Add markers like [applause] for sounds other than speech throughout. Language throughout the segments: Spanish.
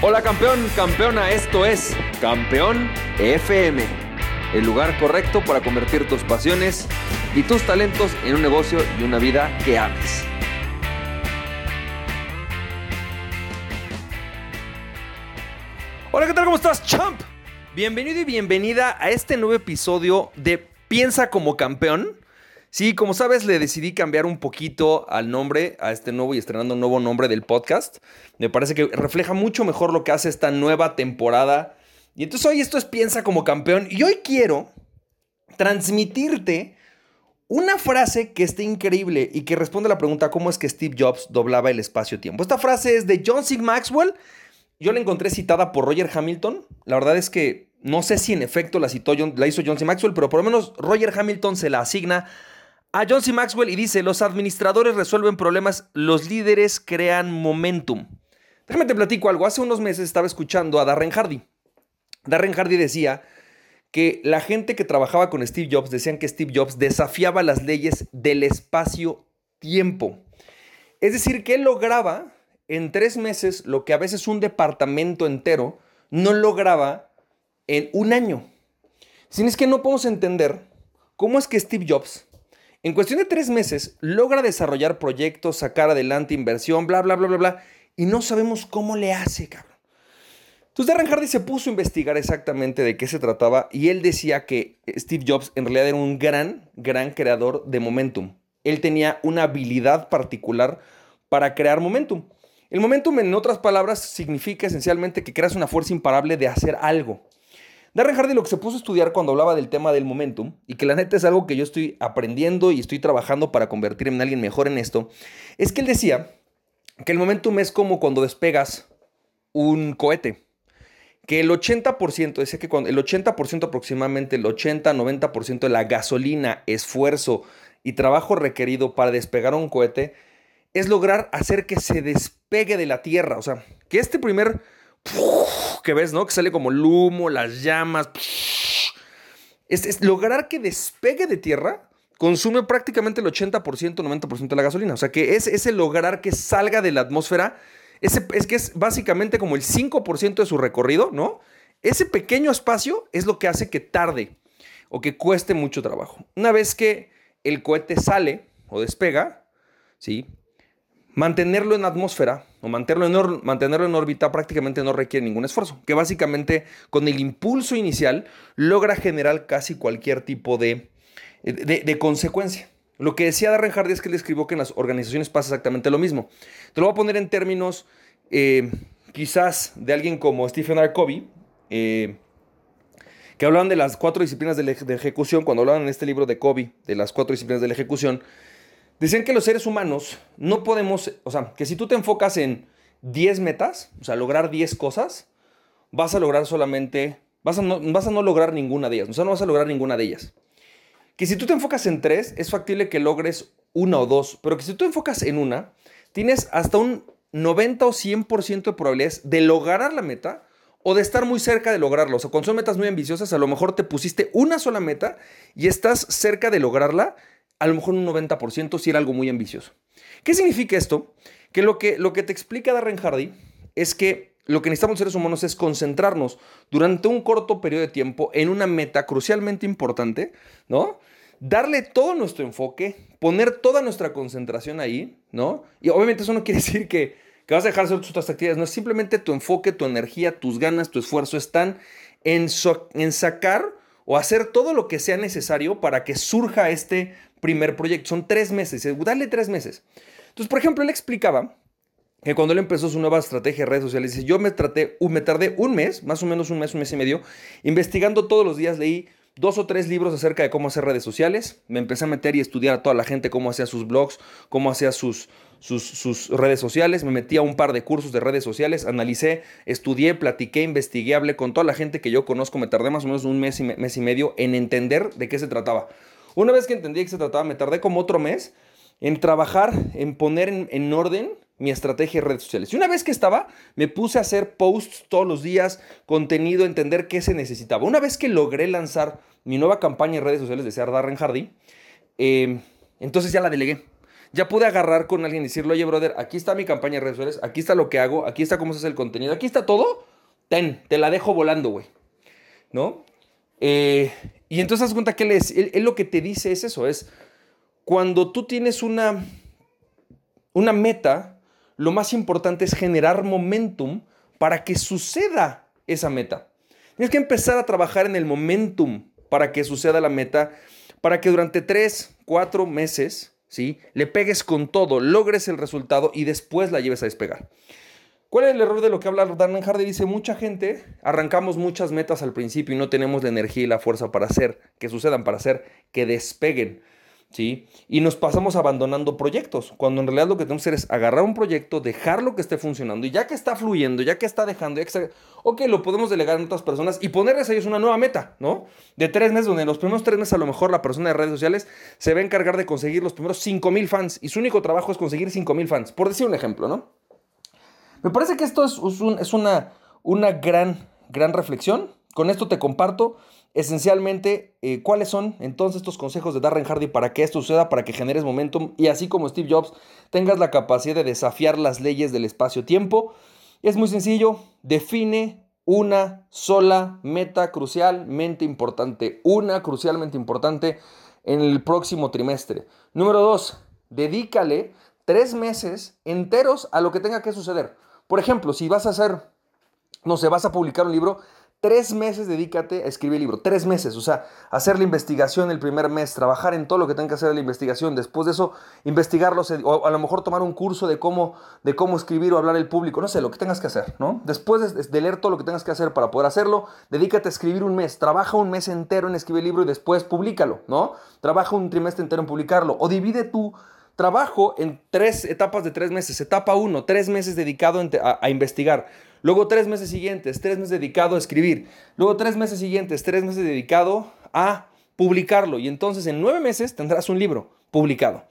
Hola campeón, campeona, esto es Campeón FM, el lugar correcto para convertir tus pasiones y tus talentos en un negocio y una vida que ames. Hola, ¿qué tal? ¿Cómo estás, champ? Bienvenido y bienvenida a este nuevo episodio de Piensa como campeón. Sí, como sabes, le decidí cambiar un poquito al nombre, a este nuevo y estrenando un nuevo nombre del podcast. Me parece que refleja mucho mejor lo que hace esta nueva temporada. Y entonces hoy esto es Piensa como campeón. Y hoy quiero transmitirte una frase que está increíble y que responde a la pregunta cómo es que Steve Jobs doblaba el espacio-tiempo. Esta frase es de John C. Maxwell. Yo la encontré citada por Roger Hamilton. La verdad es que no sé si en efecto la, citó la hizo John C. Maxwell, pero por lo menos Roger Hamilton se la asigna a John C. Maxwell y dice, los administradores resuelven problemas, los líderes crean momentum. Déjame te platico algo. Hace unos meses estaba escuchando a Darren Hardy. Darren Hardy decía que la gente que trabajaba con Steve Jobs decían que Steve Jobs desafiaba las leyes del espacio-tiempo. Es decir, que él lograba en tres meses lo que a veces un departamento entero no lograba en un año. Sin es que no podemos entender cómo es que Steve Jobs, en cuestión de tres meses, logra desarrollar proyectos, sacar adelante inversión, bla, bla, bla, bla, bla, y no sabemos cómo le hace, cabrón. Entonces Darren Hardy se puso a investigar exactamente de qué se trataba y él decía que Steve Jobs en realidad era un gran, gran creador de momentum. Él tenía una habilidad particular para crear momentum. El momentum, en otras palabras, significa esencialmente que creas una fuerza imparable de hacer algo. Darren Hardy lo que se puso a estudiar cuando hablaba del tema del momentum, y que la neta es algo que yo estoy aprendiendo y estoy trabajando para convertirme en alguien mejor en esto, es que él decía que el momentum es como cuando despegas un cohete. Que el 80%, decía que el 80% aproximadamente, el 80-90% de la gasolina, esfuerzo y trabajo requerido para despegar un cohete es lograr hacer que se despegue de la Tierra. O sea, que este primer que ves, ¿no? Que sale como el humo, las llamas. Es, lograr que despegue de tierra consume prácticamente el 80%, 90% de la gasolina. O sea, que es lograr que salga de la atmósfera, ese, es que es básicamente como el 5% de su recorrido, ¿no? Ese pequeño espacio es lo que hace que tarde o que cueste mucho trabajo. Una vez que el cohete sale o despega, ¿sí? Mantenerlo en atmósfera o mantenerlo en, mantenerlo en órbita prácticamente no requiere ningún esfuerzo, que básicamente con el impulso inicial logra generar casi cualquier tipo de, de, consecuencia. Lo que decía Darren Hardy es que él escribió que en las organizaciones pasa exactamente lo mismo. Te lo voy a poner en términos eh, quizás de alguien como Stephen R. Covey, eh, que hablaban de las cuatro disciplinas de, de, ejecución, cuando hablaban en este libro de Covey, de las cuatro disciplinas de la ejecución, Decían que los seres humanos no podemos, o sea, que si tú te enfocas en 10 metas, o sea, lograr 10 cosas, vas a lograr solamente, vas a, no, vas a no lograr ninguna de ellas, o sea, no vas a lograr ninguna de ellas. Que si tú te enfocas en 3, es factible que logres una o dos, pero que si tú te enfocas en una, tienes hasta un 90 o 100% de probabilidades de lograr la meta o de estar muy cerca de lograrlo. O sea, cuando son metas muy ambiciosas, a lo mejor te pusiste una sola meta y estás cerca de lograrla a lo mejor un 90% si era algo muy ambicioso. ¿Qué significa esto? Que lo que, lo que te explica Darren Hardy es que lo que necesitamos seres humanos es concentrarnos durante un corto periodo de tiempo en una meta crucialmente importante, ¿no? Darle todo nuestro enfoque, poner toda nuestra concentración ahí, ¿no? Y obviamente eso no quiere [laughs] decir que, que vas a dejar de hacer otras actividades, no simplemente tu enfoque, tu energía, tus ganas, tu esfuerzo están en, en sacar o hacer todo lo que sea necesario para que surja este primer proyecto. Son tres meses, eh, dale tres meses. Entonces, por ejemplo, él explicaba que cuando él empezó su nueva estrategia de redes sociales, dice, yo me, traté, me tardé un mes, más o menos un mes, un mes y medio, investigando todos los días, leí dos o tres libros acerca de cómo hacer redes sociales, me empecé a meter y estudiar a toda la gente cómo hacía sus blogs, cómo hacía sus, sus, redes sociales, me metí a un par de cursos de redes sociales, analicé, estudié, platiqué, investigué, hablé con toda la gente que yo conozco, me tardé más o menos un mes y, mes y medio en entender de qué se trataba. Una vez que entendí de qué se trataba, me tardé como otro mes en trabajar, en poner en, orden mi estrategia de redes sociales. Y una vez que estaba, me puse a hacer posts todos los días, contenido, entender qué se necesitaba. Una vez que logré lanzar mi nueva campaña en redes sociales de ser Darren Hardy, em, entonces ya la delegué. ya pude agarrar con alguien y decirle, oye, brother, aquí está mi campaña de redes sociales, aquí está lo que hago, aquí está cómo se hace el contenido, aquí está todo. Ten, te la dejo volando, güey. ¿No? Eh, y entonces das cuenta que él, es, él, lo que te dice es eso, es cuando tú tienes una, una meta, lo más importante es generar momentum para que suceda esa meta. Tienes que empezar a trabajar en el momentum para que suceda la meta, para que durante tres, cuatro meses, ¿sí? Le pegues con todo, logres el resultado y después la lleves a despegar. ¿Cuál es el error de lo que habla Dan Hardy? Dice, mucha gente, arrancamos muchas metas al principio y no tenemos la energía y la fuerza para hacer que sucedan, para hacer que despeguen. ¿Sí? Y nos pasamos abandonando proyectos, cuando en realidad lo que tenemos que hacer es agarrar un proyecto, dejarlo que esté funcionando, y ya que está fluyendo, ya que está dejando, ya que está, ok, lo podemos delegar en otras personas y ponerles a ellos una nueva meta, ¿no? De tres meses, donde en los primeros tres meses a lo mejor la persona de redes sociales se va a encargar de conseguir los primeros 5 mil fans, y su único trabajo es conseguir 5 mil fans, por decir un ejemplo, ¿no? Me parece que esto es, es una, una gran, gran reflexión. Con esto te comparto esencialmente eh, cuáles son entonces estos consejos de Darren Hardy para que esto suceda, para que generes momentum y así como Steve Jobs tengas la capacidad de desafiar las leyes del espacio-tiempo. Es muy sencillo, define una sola meta crucialmente importante, una crucialmente importante en el próximo trimestre. Número dos, dedícale tres meses enteros a lo que tenga que suceder. Por ejemplo, si vas a hacer, no sé, vas a publicar un libro, Tres meses dedícate a escribir el libro. Tres meses. O sea, hacer la investigación el primer mes, trabajar en todo lo que tenga que hacer la investigación. Después de eso, investigarlo. O a lo mejor tomar un curso de cómo, de cómo escribir o hablar al público. No sé, lo que tengas que hacer, ¿no? Después de, de, leer todo lo que tengas que hacer para poder hacerlo, dedícate a escribir un mes. Trabaja un mes entero en escribir el libro y después públicalo, ¿no? Trabaja un trimestre entero en publicarlo. O divide tu trabajo en tres etapas de tres meses. Etapa uno, tres meses dedicado a investigar. Luego tres meses siguientes, tres meses dedicado a escribir. Luego tres meses siguientes, tres meses dedicado a publicarlo. Y entonces en nueve meses tendrás un libro publicado.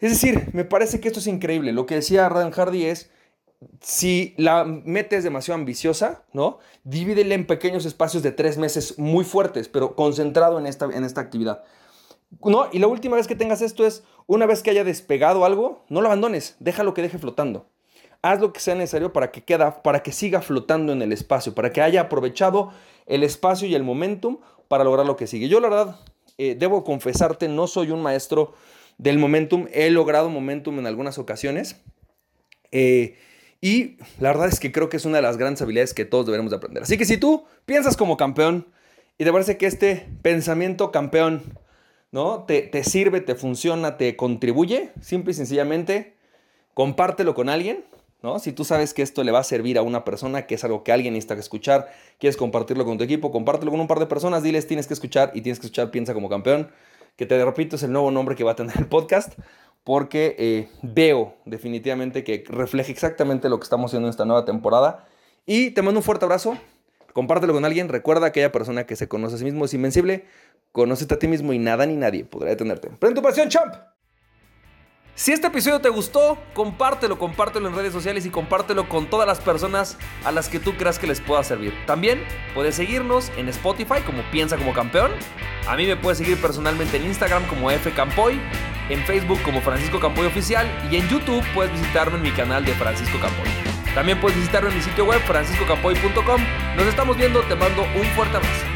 Es decir, me parece que esto es increíble. Lo que decía Radan Hardy es, si la meta es demasiado ambiciosa, ¿no? Divídela en pequeños espacios de tres meses muy fuertes, pero concentrado en esta, en esta actividad. ¿No? Y la última vez que tengas esto es, una vez que haya despegado algo, no lo abandones, déjalo que deje flotando haz lo que sea necesario para que, queda, para que siga flotando en el espacio, para que haya aprovechado el espacio y el momentum para lograr lo que sigue. Yo la verdad, eh, debo confesarte, no soy un maestro del momentum, he logrado momentum en algunas ocasiones. Eh, y la verdad es que creo que es una de las grandes habilidades que todos deberemos de aprender. Así que si tú piensas como campeón y te parece que este pensamiento campeón ¿no? te, te sirve, te funciona, te contribuye, simple y sencillamente compártelo con alguien si tú sabes que esto le va a servir a una persona, que es algo que alguien necesita escuchar, quieres compartirlo con tu equipo, compártelo con un par de personas, diles tienes que escuchar y tienes que escuchar Piensa como campeón, que te repito es el nuevo nombre que va a tener el podcast, porque eh, veo definitivamente que refleja exactamente lo que estamos haciendo en esta nueva temporada. Y te mando un fuerte abrazo, compártelo con alguien, recuerda que aquella persona que se conoce a sí mismo es invencible, conócete a ti mismo y nada ni nadie podrá detenerte. ¡Prende tu pasión, champ! Si este episodio te gustó, compártelo, compártelo en redes sociales y compártelo con todas las personas a las que tú creas que les pueda servir. También puedes seguirnos en Spotify como Piensa como Campeón. A mí me puedes seguir personalmente en Instagram como F Campoy, en Facebook como Francisco Campoy Oficial y en YouTube puedes visitarme en mi canal de Francisco Campoy. También puedes visitarme en mi sitio web franciscocampoy.com. Nos estamos viendo, te mando un fuerte abrazo.